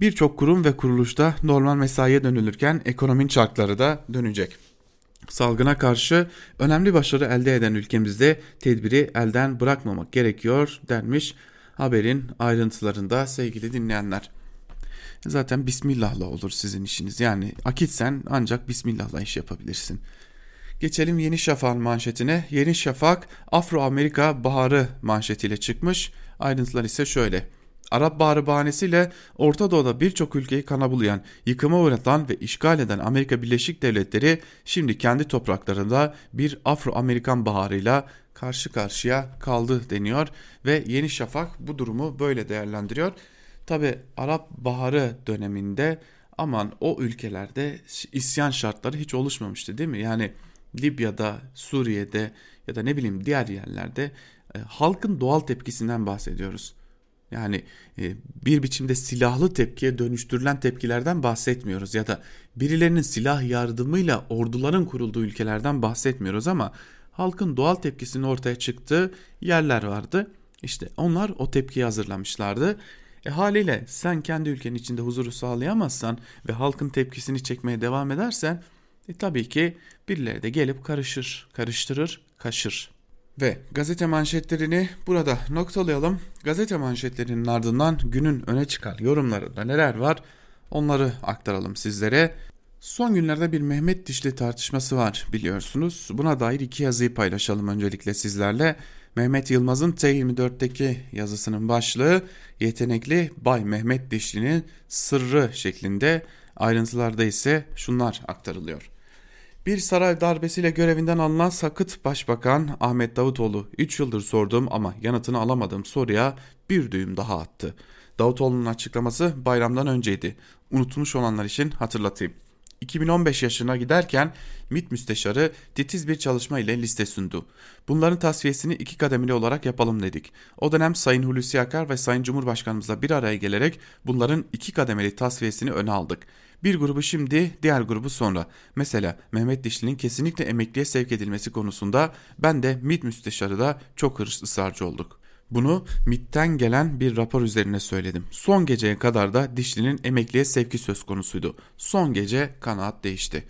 Birçok kurum ve kuruluşta normal mesaiye dönülürken ekonominin çarkları da dönecek. Salgına karşı önemli başarı elde eden ülkemizde tedbiri elden bırakmamak gerekiyor denmiş haberin ayrıntılarında sevgili dinleyenler. Zaten Bismillah'la olur sizin işiniz. Yani akitsen ancak Bismillah'la iş yapabilirsin. Geçelim Yeni Şafak'ın manşetine. Yeni Şafak Afro-Amerika Baharı manşetiyle çıkmış. Ayrıntılar ise şöyle. Arap Baharı bahanesiyle Orta Doğu'da birçok ülkeyi kana bulayan, yıkıma uğratan ve işgal eden Amerika Birleşik Devletleri şimdi kendi topraklarında bir Afro-Amerikan baharıyla karşı karşıya kaldı deniyor ve Yeni Şafak bu durumu böyle değerlendiriyor. Tabi Arap Baharı döneminde aman o ülkelerde isyan şartları hiç oluşmamıştı değil mi? Yani Libya'da, Suriye'de ya da ne bileyim diğer yerlerde e, halkın doğal tepkisinden bahsediyoruz. Yani e, bir biçimde silahlı tepkiye dönüştürülen tepkilerden bahsetmiyoruz ya da birilerinin silah yardımıyla orduların kurulduğu ülkelerden bahsetmiyoruz ama halkın doğal tepkisinin ortaya çıktığı yerler vardı. İşte onlar o tepkiyi hazırlamışlardı. E haliyle sen kendi ülkenin içinde huzuru sağlayamazsan ve halkın tepkisini çekmeye devam edersen e tabii ki birileri de gelip karışır, karıştırır, kaşır. Ve gazete manşetlerini burada noktalayalım. Gazete manşetlerinin ardından günün öne çıkan yorumlarında neler var onları aktaralım sizlere. Son günlerde bir Mehmet Dişli tartışması var biliyorsunuz. Buna dair iki yazıyı paylaşalım öncelikle sizlerle. Mehmet Yılmaz'ın T24'teki yazısının başlığı yetenekli Bay Mehmet Dişli'nin sırrı şeklinde ayrıntılarda ise şunlar aktarılıyor. Bir saray darbesiyle görevinden alınan sakıt başbakan Ahmet Davutoğlu 3 yıldır sorduğum ama yanıtını alamadığım soruya bir düğüm daha attı. Davutoğlu'nun açıklaması bayramdan önceydi. Unutmuş olanlar için hatırlatayım. 2015 yaşına giderken MİT müsteşarı titiz bir çalışma ile liste sundu. Bunların tasfiyesini iki kademeli olarak yapalım dedik. O dönem Sayın Hulusi Akar ve Sayın Cumhurbaşkanımızla bir araya gelerek bunların iki kademeli tasfiyesini öne aldık. Bir grubu şimdi, diğer grubu sonra. Mesela Mehmet Dişli'nin kesinlikle emekliye sevk edilmesi konusunda ben de MİT müsteşarı da çok ısrarcı olduk. Bunu MIT'ten gelen bir rapor üzerine söyledim. Son geceye kadar da Dişli'nin emekliye sevki söz konusuydu. Son gece kanaat değişti.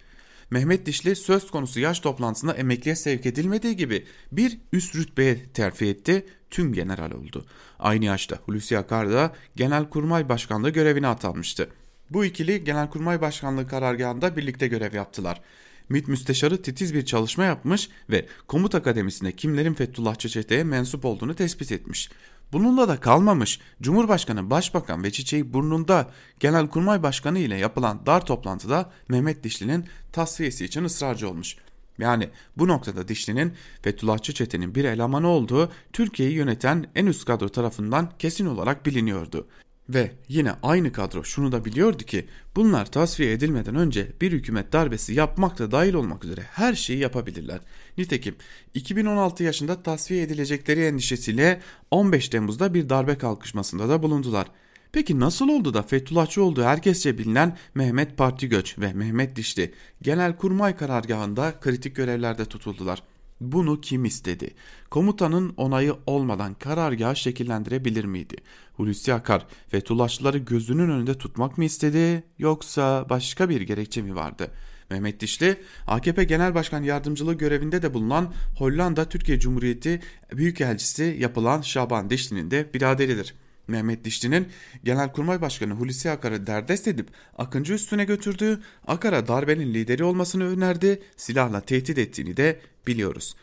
Mehmet Dişli söz konusu yaş toplantısında emekliye sevk edilmediği gibi bir üst rütbeye terfi etti, tüm general oldu. Aynı yaşta Hulusi Akar da Genelkurmay Başkanlığı görevine atanmıştı. Bu ikili Genelkurmay Başkanlığı karargahında birlikte görev yaptılar. MİT müsteşarı titiz bir çalışma yapmış ve komut akademisinde kimlerin Fethullahçı çeteye mensup olduğunu tespit etmiş. Bununla da kalmamış. Cumhurbaşkanı, Başbakan ve çiçeği burnunda Genelkurmay Başkanı ile yapılan dar toplantıda Mehmet Dişli'nin tasfiyesi için ısrarcı olmuş. Yani bu noktada Dişli'nin Fethullahçı çetenin bir elemanı olduğu Türkiye'yi yöneten en üst kadro tarafından kesin olarak biliniyordu. Ve yine aynı kadro şunu da biliyordu ki bunlar tasfiye edilmeden önce bir hükümet darbesi yapmak da dahil olmak üzere her şeyi yapabilirler. Nitekim 2016 yaşında tasfiye edilecekleri endişesiyle 15 Temmuz'da bir darbe kalkışmasında da bulundular. Peki nasıl oldu da Fethullahçı olduğu herkesçe bilinen Mehmet Parti Göç ve Mehmet Dişli Genelkurmay karargahında kritik görevlerde tutuldular? Bunu kim istedi? Komutanın onayı olmadan karargahı şekillendirebilir miydi? Hulusi Akar Fethullahçıları gözünün önünde tutmak mı istedi yoksa başka bir gerekçe mi vardı? Mehmet Dişli, AKP Genel Başkan Yardımcılığı görevinde de bulunan Hollanda Türkiye Cumhuriyeti Büyükelçisi yapılan Şaban Dişli'nin de biraderidir. Mehmet Dişli'nin Genelkurmay Başkanı Hulusi Akar'ı derdest edip Akıncı üstüne götürdüğü, Akar'a darbenin lideri olmasını önerdi, silahla tehdit ettiğini de biliyoruz.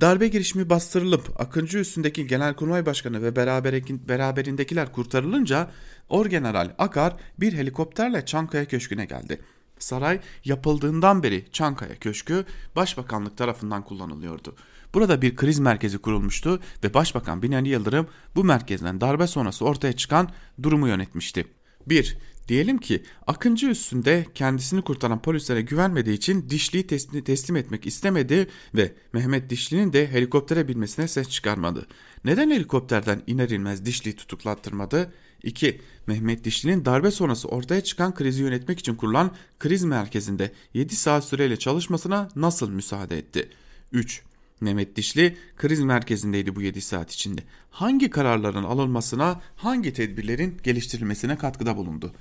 Darbe girişimi bastırılıp Akıncı üstündeki Genelkurmay Başkanı ve beraberindekiler kurtarılınca Orgeneral Akar bir helikopterle Çankaya Köşkü'ne geldi. Saray yapıldığından beri Çankaya Köşkü Başbakanlık tarafından kullanılıyordu. Burada bir kriz merkezi kurulmuştu ve Başbakan Binali Yıldırım bu merkezden darbe sonrası ortaya çıkan durumu yönetmişti. 1. Diyelim ki Akıncı üstünde kendisini kurtaran polislere güvenmediği için Dişli'yi teslim etmek istemedi ve Mehmet Dişli'nin de helikoptere binmesine ses çıkarmadı. Neden helikopterden iner inmez Dişli'yi tutuklattırmadı? 2. Mehmet Dişli'nin darbe sonrası ortaya çıkan krizi yönetmek için kurulan kriz merkezinde 7 saat süreyle çalışmasına nasıl müsaade etti? 3. Mehmet Dişli kriz merkezindeydi bu 7 saat içinde. Hangi kararların alınmasına, hangi tedbirlerin geliştirilmesine katkıda bulundu?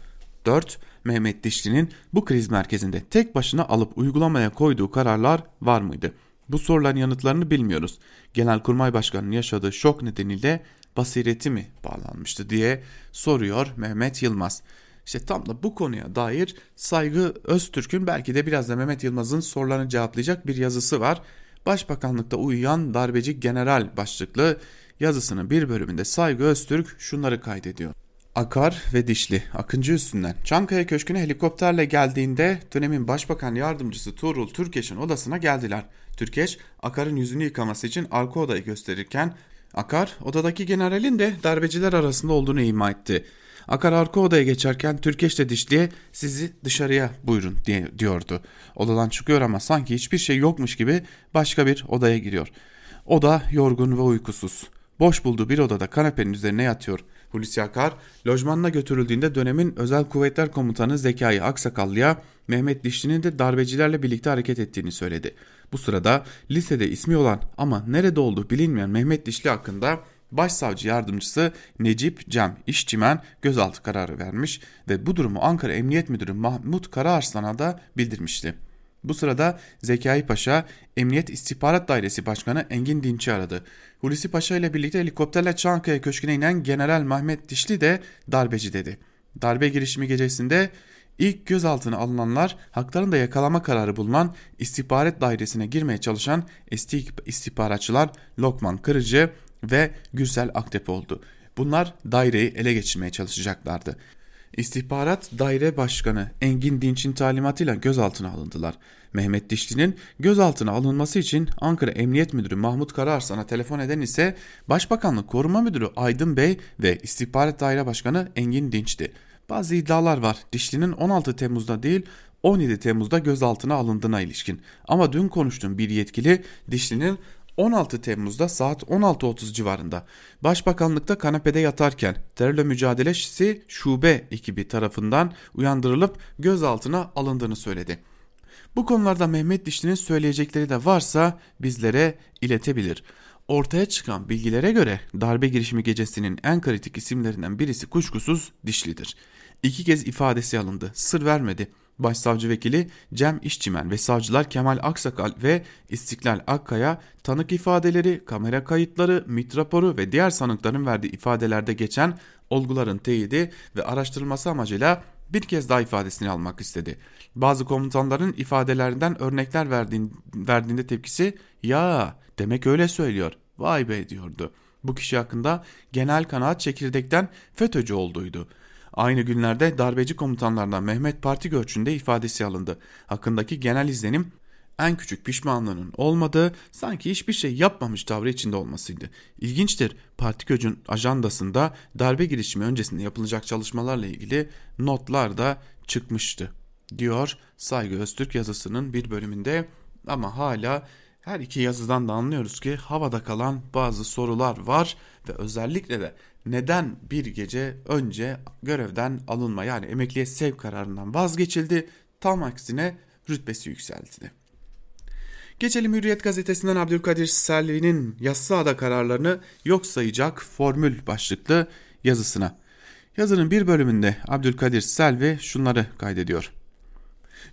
4. Mehmet Dişli'nin bu kriz merkezinde tek başına alıp uygulamaya koyduğu kararlar var mıydı? Bu soruların yanıtlarını bilmiyoruz. Genelkurmay Başkanı'nın yaşadığı şok nedeniyle basireti mi bağlanmıştı diye soruyor Mehmet Yılmaz. İşte tam da bu konuya dair Saygı Öztürk'ün belki de biraz da Mehmet Yılmaz'ın sorularını cevaplayacak bir yazısı var. Başbakanlıkta uyuyan darbeci general başlıklı yazısının bir bölümünde Saygı Öztürk şunları kaydediyor. Akar ve Dişli Akıncı üstünden Çankaya Köşkü'ne helikopterle geldiğinde dönemin başbakan yardımcısı Tuğrul Türkeş'in odasına geldiler. Türkeş Akar'ın yüzünü yıkaması için arka odayı gösterirken Akar odadaki generalin de darbeciler arasında olduğunu ima etti. Akar arka odaya geçerken Türkeş Dişli'ye sizi dışarıya buyurun diye diyordu. Odadan çıkıyor ama sanki hiçbir şey yokmuş gibi başka bir odaya giriyor. Oda yorgun ve uykusuz. Boş bulduğu bir odada kanepenin üzerine yatıyor. Hulusi Akar, lojmanına götürüldüğünde dönemin Özel Kuvvetler Komutanı Zekai Aksakallı'ya Mehmet Dişli'nin de darbecilerle birlikte hareket ettiğini söyledi. Bu sırada lisede ismi olan ama nerede olduğu bilinmeyen Mehmet Dişli hakkında Başsavcı yardımcısı Necip Cem İşçimen gözaltı kararı vermiş ve bu durumu Ankara Emniyet Müdürü Mahmut Karaarslan'a da bildirmişti. Bu sırada Zekai Paşa Emniyet İstihbarat Dairesi Başkanı Engin Dinç'i aradı. Hulusi Paşa ile birlikte helikopterle Çankaya Köşkü'ne inen General Mehmet Dişli de darbeci dedi. Darbe girişimi gecesinde ilk gözaltına alınanlar haklarında yakalama kararı bulunan istihbarat dairesine girmeye çalışan istihbaratçılar Lokman Kırıcı ve Gürsel Aktep oldu. Bunlar daireyi ele geçirmeye çalışacaklardı. İstihbarat Daire Başkanı Engin Dinç'in talimatıyla gözaltına alındılar. Mehmet Dişli'nin gözaltına alınması için Ankara Emniyet Müdürü Mahmut Karaarsan'a telefon eden ise Başbakanlık Koruma Müdürü Aydın Bey ve İstihbarat Daire Başkanı Engin Dinç'ti. Bazı iddialar var. Dişli'nin 16 Temmuz'da değil 17 Temmuz'da gözaltına alındığına ilişkin. Ama dün konuştuğum bir yetkili Dişli'nin 16 Temmuz'da saat 16.30 civarında Başbakanlıkta kanepede yatarken terörle mücadelesi şube ekibi tarafından uyandırılıp gözaltına alındığını söyledi. Bu konularda Mehmet Dişli'nin söyleyecekleri de varsa bizlere iletebilir. Ortaya çıkan bilgilere göre darbe girişimi gecesinin en kritik isimlerinden birisi kuşkusuz Dişli'dir. İki kez ifadesi alındı, sır vermedi. Başsavcı vekili Cem İşçimen ve savcılar Kemal Aksakal ve İstiklal Akkaya tanık ifadeleri, kamera kayıtları, MIT raporu ve diğer sanıkların verdiği ifadelerde geçen olguların teyidi ve araştırılması amacıyla bir kez daha ifadesini almak istedi. Bazı komutanların ifadelerinden örnekler verdiğin, verdiğinde tepkisi ya demek öyle söylüyor vay be diyordu. Bu kişi hakkında genel kanaat çekirdekten FETÖ'cü olduğuydu. Aynı günlerde darbeci komutanlardan Mehmet Parti Göçü'nde ifadesi alındı. Hakkındaki genel izlenim en küçük pişmanlığının olmadığı, sanki hiçbir şey yapmamış tavrı içinde olmasıydı. İlginçtir, Parti Göç'ün ajandasında darbe girişimi öncesinde yapılacak çalışmalarla ilgili notlar da çıkmıştı, diyor Saygı Öztürk yazısının bir bölümünde ama hala her iki yazıdan da anlıyoruz ki havada kalan bazı sorular var ve özellikle de neden bir gece önce görevden alınma yani emekliye sevk kararından vazgeçildi tam aksine rütbesi yükseldi. Geçelim Hürriyet gazetesinden Abdülkadir Selvi'nin Yassıada kararlarını yok sayacak formül başlıklı yazısına. Yazının bir bölümünde Abdülkadir Selvi şunları kaydediyor.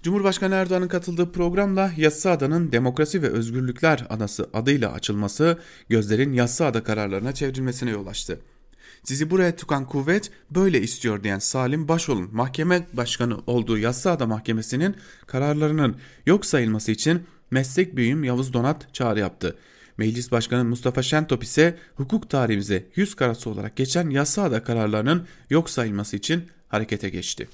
Cumhurbaşkanı Erdoğan'ın katıldığı programla Yassıada'nın Demokrasi ve Özgürlükler Adası adıyla açılması gözlerin Yassıada kararlarına çevrilmesine yol açtı. Sizi buraya tutan kuvvet böyle istiyor diyen Salim Başol'un mahkeme başkanı olduğu Yassıada Mahkemesi'nin kararlarının yok sayılması için meslek büyüğüm Yavuz Donat çağrı yaptı. Meclis Başkanı Mustafa Şentop ise hukuk tarihimize yüz karası olarak geçen Yassıada kararlarının yok sayılması için harekete geçti.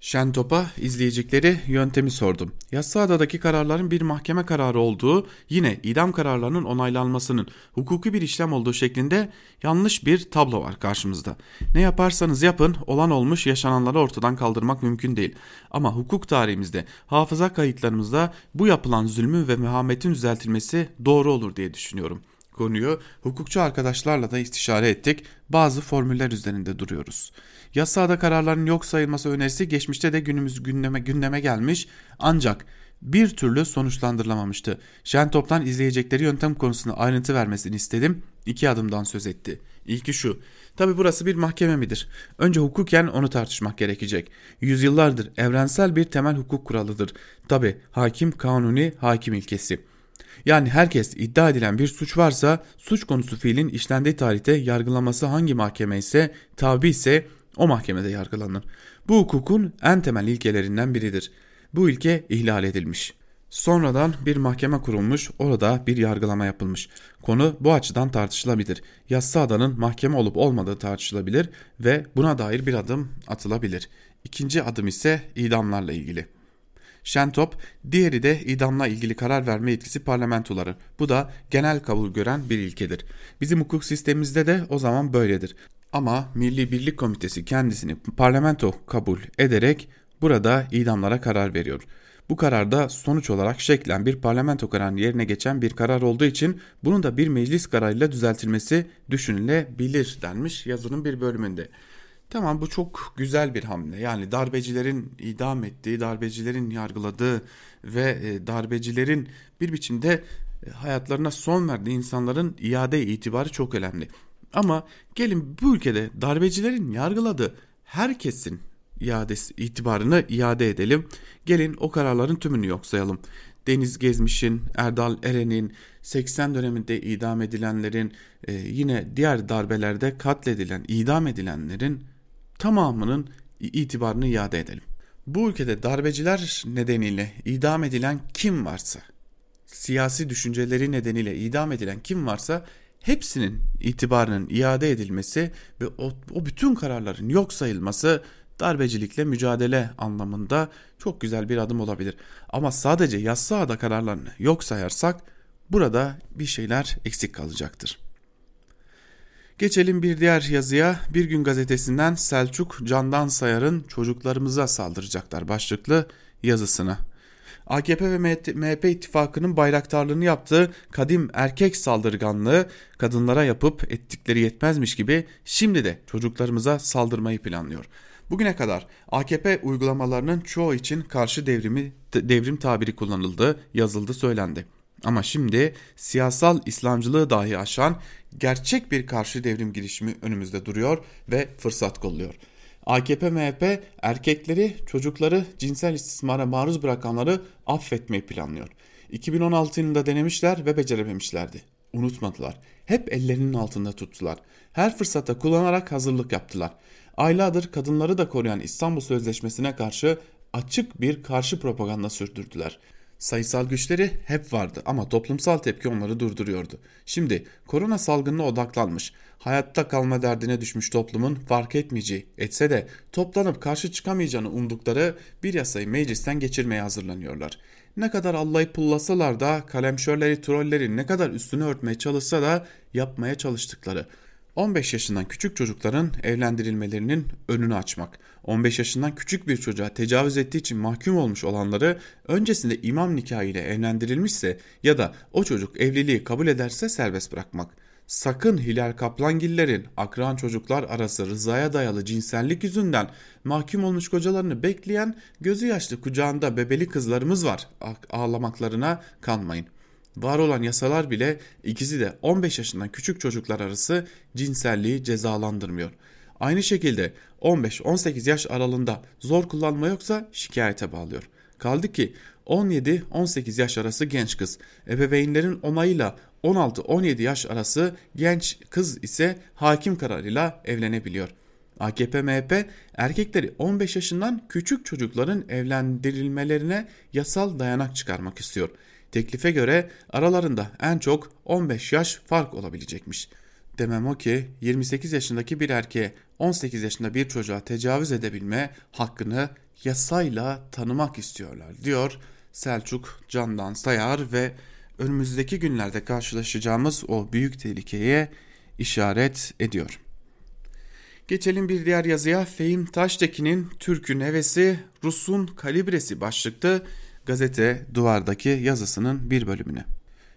Şentop'a izleyecekleri yöntemi sordum. Yassıada'daki kararların bir mahkeme kararı olduğu, yine idam kararlarının onaylanmasının hukuki bir işlem olduğu şeklinde yanlış bir tablo var karşımızda. Ne yaparsanız yapın, olan olmuş yaşananları ortadan kaldırmak mümkün değil. Ama hukuk tarihimizde, hafıza kayıtlarımızda bu yapılan zulmü ve mühametin düzeltilmesi doğru olur diye düşünüyorum.'' konuyu hukukçu arkadaşlarla da istişare ettik. Bazı formüller üzerinde duruyoruz. Yasada kararların yok sayılması önerisi geçmişte de günümüz gündeme, gündeme gelmiş ancak bir türlü sonuçlandırılamamıştı. Şentop'tan izleyecekleri yöntem konusunda ayrıntı vermesini istedim. İki adımdan söz etti. İlki şu. Tabi burası bir mahkeme midir? Önce hukuken onu tartışmak gerekecek. Yüzyıllardır evrensel bir temel hukuk kuralıdır. Tabi hakim kanuni hakim ilkesi. Yani herkes iddia edilen bir suç varsa suç konusu fiilin işlendiği tarihte yargılaması hangi mahkeme ise tabi ise o mahkemede yargılanır. Bu hukukun en temel ilkelerinden biridir. Bu ilke ihlal edilmiş. Sonradan bir mahkeme kurulmuş, orada bir yargılama yapılmış. Konu bu açıdan tartışılabilir. Yassıada'nın mahkeme olup olmadığı tartışılabilir ve buna dair bir adım atılabilir. İkinci adım ise idamlarla ilgili. Şentop, diğeri de idamla ilgili karar verme yetkisi parlamentoları. Bu da genel kabul gören bir ilkedir. Bizim hukuk sistemimizde de o zaman böyledir. Ama Milli Birlik Komitesi kendisini parlamento kabul ederek burada idamlara karar veriyor. Bu kararda sonuç olarak şeklen bir parlamento kararının yerine geçen bir karar olduğu için bunun da bir meclis kararıyla düzeltilmesi düşünülebilir denmiş yazının bir bölümünde. Tamam bu çok güzel bir hamle. Yani darbecilerin idam ettiği, darbecilerin yargıladığı ve e, darbecilerin bir biçimde e, hayatlarına son verdiği insanların iade itibarı çok önemli. Ama gelin bu ülkede darbecilerin yargıladığı herkesin iadesi, itibarını iade edelim. Gelin o kararların tümünü yok sayalım. Deniz Gezmiş'in, Erdal Eren'in, 80 döneminde idam edilenlerin, e, yine diğer darbelerde katledilen, idam edilenlerin tamamının itibarını iade edelim. Bu ülkede darbeciler nedeniyle idam edilen kim varsa, siyasi düşünceleri nedeniyle idam edilen kim varsa hepsinin itibarının iade edilmesi ve o, o bütün kararların yok sayılması darbecilikle mücadele anlamında çok güzel bir adım olabilir. Ama sadece yassıada kararlarını yok sayarsak burada bir şeyler eksik kalacaktır. Geçelim bir diğer yazıya. Bir gün gazetesinden Selçuk Candan Sayar'ın çocuklarımıza saldıracaklar başlıklı yazısına. AKP ve MHP ittifakının bayraktarlığını yaptığı kadim erkek saldırganlığı kadınlara yapıp ettikleri yetmezmiş gibi şimdi de çocuklarımıza saldırmayı planlıyor. Bugüne kadar AKP uygulamalarının çoğu için karşı devrimi devrim tabiri kullanıldı, yazıldı, söylendi. Ama şimdi siyasal İslamcılığı dahi aşan gerçek bir karşı devrim girişimi önümüzde duruyor ve fırsat kolluyor. AKP MHP erkekleri, çocukları cinsel istismara maruz bırakanları affetmeyi planlıyor. 2016 yılında denemişler ve becerememişlerdi. Unutmadılar. Hep ellerinin altında tuttular. Her fırsatta kullanarak hazırlık yaptılar. Aylardır kadınları da koruyan İstanbul Sözleşmesi'ne karşı açık bir karşı propaganda sürdürdüler. Sayısal güçleri hep vardı ama toplumsal tepki onları durduruyordu. Şimdi korona salgınına odaklanmış, hayatta kalma derdine düşmüş toplumun fark etmeyeceği, etse de toplanıp karşı çıkamayacağını umdukları bir yasayı meclisten geçirmeye hazırlanıyorlar. Ne kadar Allah'ı pullasalar da kalemşörleri, trolleri ne kadar üstünü örtmeye çalışsa da yapmaya çalıştıkları 15 yaşından küçük çocukların evlendirilmelerinin önünü açmak, 15 yaşından küçük bir çocuğa tecavüz ettiği için mahkum olmuş olanları öncesinde imam nikahı ile evlendirilmişse ya da o çocuk evliliği kabul ederse serbest bırakmak. Sakın Hilal Kaplangillerin akran çocuklar arası rızaya dayalı cinsellik yüzünden mahkum olmuş kocalarını bekleyen gözü yaşlı kucağında bebeli kızlarımız var ağlamaklarına kanmayın. Var olan yasalar bile ikisi de 15 yaşından küçük çocuklar arası cinselliği cezalandırmıyor. Aynı şekilde 15-18 yaş aralığında zor kullanma yoksa şikayete bağlıyor. Kaldı ki 17-18 yaş arası genç kız, ebeveynlerin onayıyla 16-17 yaş arası genç kız ise hakim kararıyla evlenebiliyor. AKP MHP erkekleri 15 yaşından küçük çocukların evlendirilmelerine yasal dayanak çıkarmak istiyor. Teklife göre aralarında en çok 15 yaş fark olabilecekmiş. Demem o ki 28 yaşındaki bir erkeğe 18 yaşında bir çocuğa tecavüz edebilme hakkını yasayla tanımak istiyorlar diyor Selçuk Candan Sayar ve önümüzdeki günlerde karşılaşacağımız o büyük tehlikeye işaret ediyor. Geçelim bir diğer yazıya. Fehim Taştekin'in Türk'ün hevesi Rus'un kalibresi başlıklı gazete duvardaki yazısının bir bölümüne.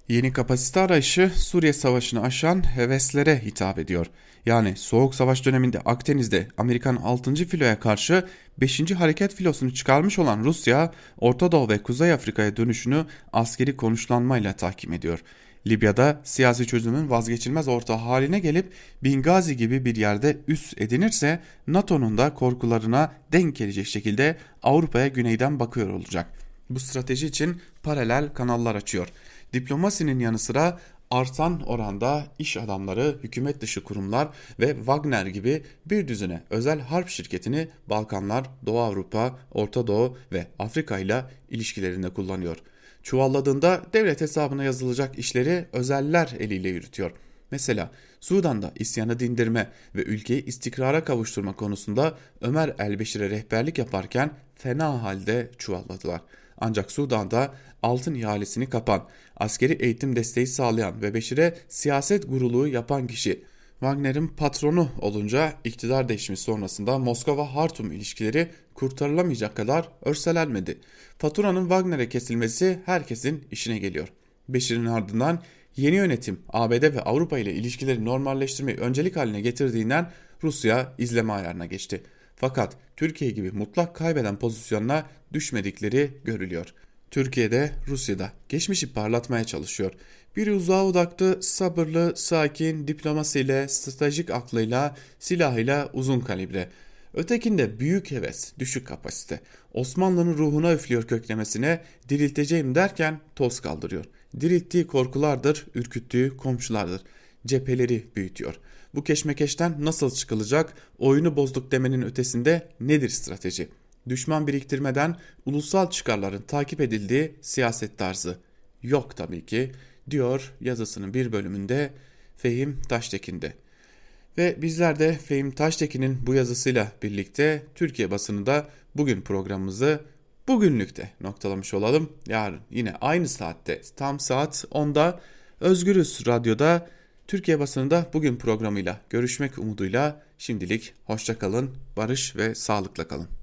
Yeni kapasite arayışı Suriye Savaşı'nı aşan heveslere hitap ediyor. Yani Soğuk Savaş döneminde Akdeniz'de Amerikan 6. filoya karşı 5. hareket filosunu çıkarmış olan Rusya, Orta Doğu ve Kuzey Afrika'ya dönüşünü askeri konuşlanmayla tahkim ediyor. Libya'da siyasi çözümün vazgeçilmez orta haline gelip Bingazi gibi bir yerde üst edinirse NATO'nun da korkularına denk gelecek şekilde Avrupa'ya güneyden bakıyor olacak. Bu strateji için paralel kanallar açıyor. Diplomasinin yanı sıra artan oranda iş adamları, hükümet dışı kurumlar ve Wagner gibi bir düzine özel harp şirketini Balkanlar, Doğu Avrupa, Orta Doğu ve Afrika ile ilişkilerinde kullanıyor. Çuvalladığında devlet hesabına yazılacak işleri özeller eliyle yürütüyor. Mesela Sudan'da isyanı dindirme ve ülkeyi istikrara kavuşturma konusunda Ömer Elbeşir'e rehberlik yaparken fena halde çuvalladılar. Ancak Sudan'da altın ihalesini kapan, askeri eğitim desteği sağlayan ve Beşir'e siyaset guruluğu yapan kişi Wagner'in patronu olunca iktidar değişimi sonrasında Moskova-Hartum ilişkileri kurtarılamayacak kadar örselenmedi. Faturanın Wagner'e kesilmesi herkesin işine geliyor. Beşir'in ardından yeni yönetim ABD ve Avrupa ile ilişkileri normalleştirmeyi öncelik haline getirdiğinden Rusya izleme ayarına geçti. Fakat Türkiye gibi mutlak kaybeden pozisyonuna düşmedikleri görülüyor. Türkiye'de Rusya'da geçmişi parlatmaya çalışıyor. Biri uzağa odaklı, sabırlı, sakin, diplomasiyle, stratejik aklıyla, silahıyla uzun kalibre. Ötekinde büyük heves, düşük kapasite. Osmanlı'nın ruhuna üflüyor köklemesine, dirilteceğim derken toz kaldırıyor. Dirilttiği korkulardır, ürküttüğü komşulardır. Cepheleri büyütüyor. Bu keşmekeşten nasıl çıkılacak, oyunu bozduk demenin ötesinde nedir strateji? Düşman biriktirmeden ulusal çıkarların takip edildiği siyaset tarzı yok tabii ki diyor yazısının bir bölümünde Fehim Taştekin'de. Ve bizler de Fehim Taştekin'in bu yazısıyla birlikte Türkiye basınında bugün programımızı bugünlükte noktalamış olalım. Yarın yine aynı saatte tam saat 10'da Özgürüz Radyo'da Türkiye basınında bugün programıyla görüşmek umuduyla şimdilik hoşçakalın, barış ve sağlıkla kalın.